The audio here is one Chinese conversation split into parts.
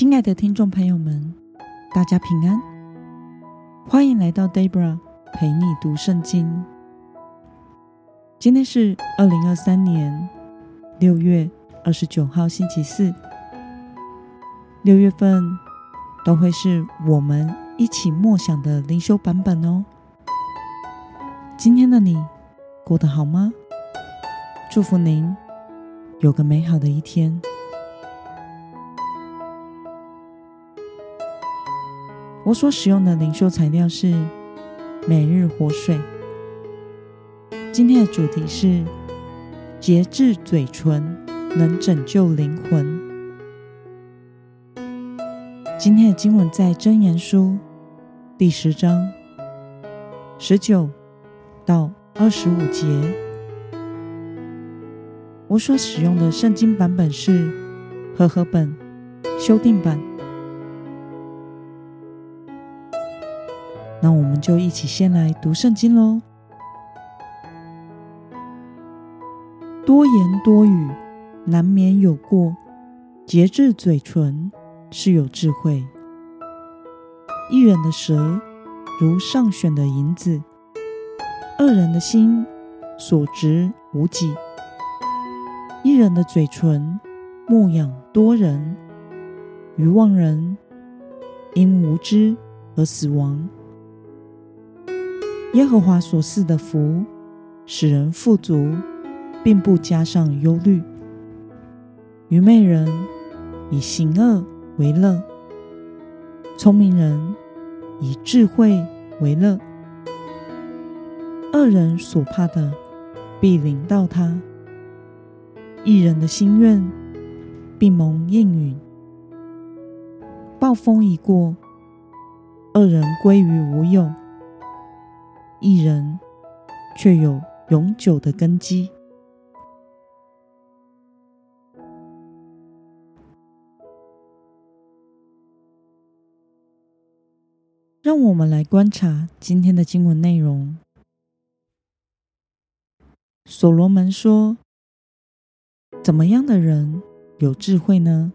亲爱的听众朋友们，大家平安，欢迎来到 Debra 陪你读圣经。今天是二零二三年六月二十九号，星期四。六月份都会是我们一起默想的灵修版本哦。今天的你过得好吗？祝福您有个美好的一天。我所使用的灵修材料是《每日活水》。今天的主题是节制嘴唇，能拯救灵魂。今天的经文在箴言书第十章十九到二十五节。我所使用的圣经版本是和合本修订版。那我们就一起先来读圣经喽。多言多语，难免有过；节制嘴唇，是有智慧。一人的舌如上选的银子，二人的心所值无几。一人的嘴唇牧养多人，愚妄人因无知而死亡。耶和华所赐的福，使人富足，并不加上忧虑。愚昧人以行恶为乐，聪明人以智慧为乐。恶人所怕的，必临到他；一人的心愿，必蒙应允。暴风一过，恶人归于无有。一人却有永久的根基。让我们来观察今天的经文内容。所罗门说：“怎么样的人有智慧呢？”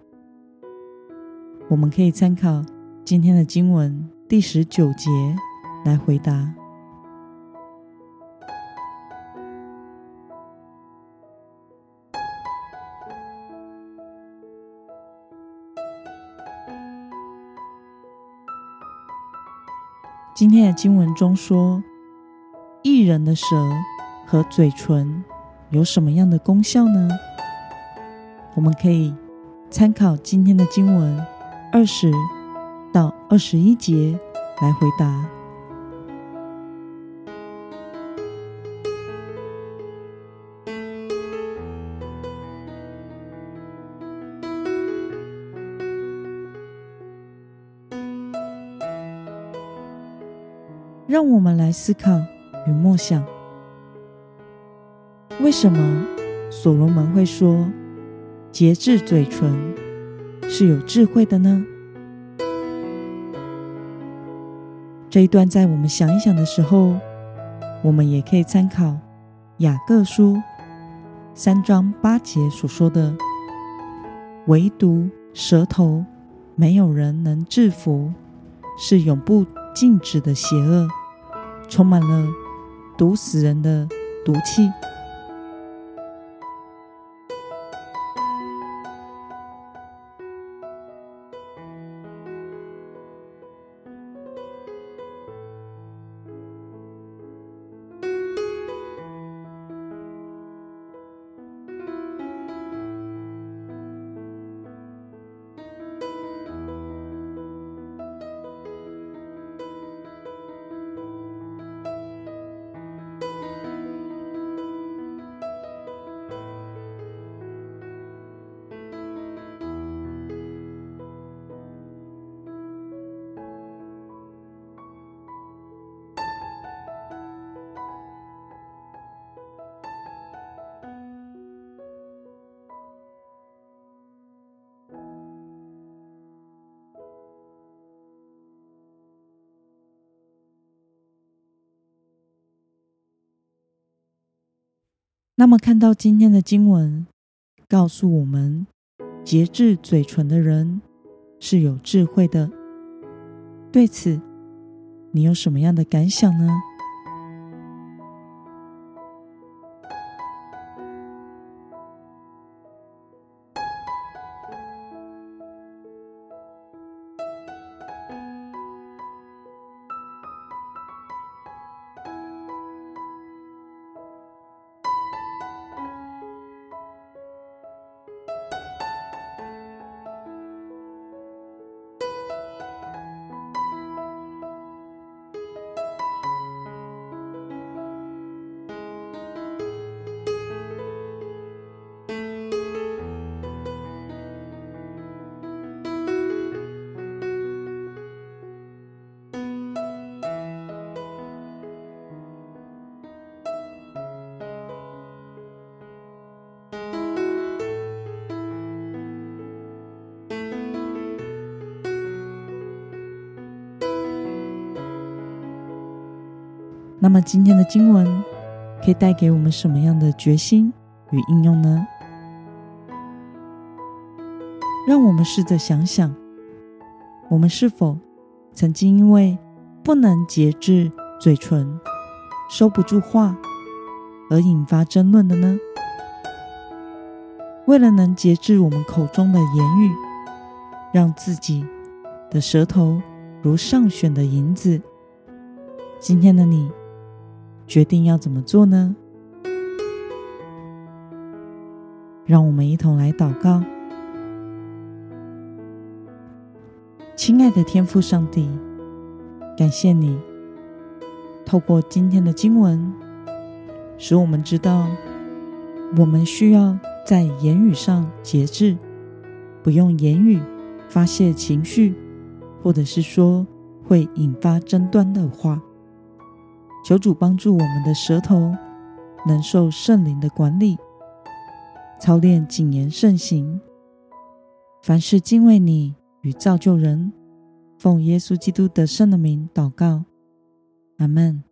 我们可以参考今天的经文第十九节来回答。今天的经文中说，一人的舌和嘴唇有什么样的功效呢？我们可以参考今天的经文二十到二十一节来回答。让我们来思考与默想：为什么所罗门会说节制嘴唇是有智慧的呢？这一段在我们想一想的时候，我们也可以参考雅各书三章八节所说的：“唯独舌头，没有人能制服，是永不禁止的邪恶，充满了毒死人的毒气。那么，看到今天的经文，告诉我们，节制嘴唇的人是有智慧的。对此，你有什么样的感想呢？那么今天的经文可以带给我们什么样的决心与应用呢？让我们试着想想，我们是否曾经因为不能节制嘴唇、收不住话而引发争论的呢？为了能节制我们口中的言语，让自己的舌头如上选的银子，今天的你。决定要怎么做呢？让我们一同来祷告。亲爱的天父上帝，感谢你透过今天的经文，使我们知道我们需要在言语上节制，不用言语发泄情绪，或者是说会引发争端的话。求主帮助我们的舌头能受圣灵的管理，操练谨言慎行，凡事敬畏你与造就人。奉耶稣基督得胜的名祷告，阿门。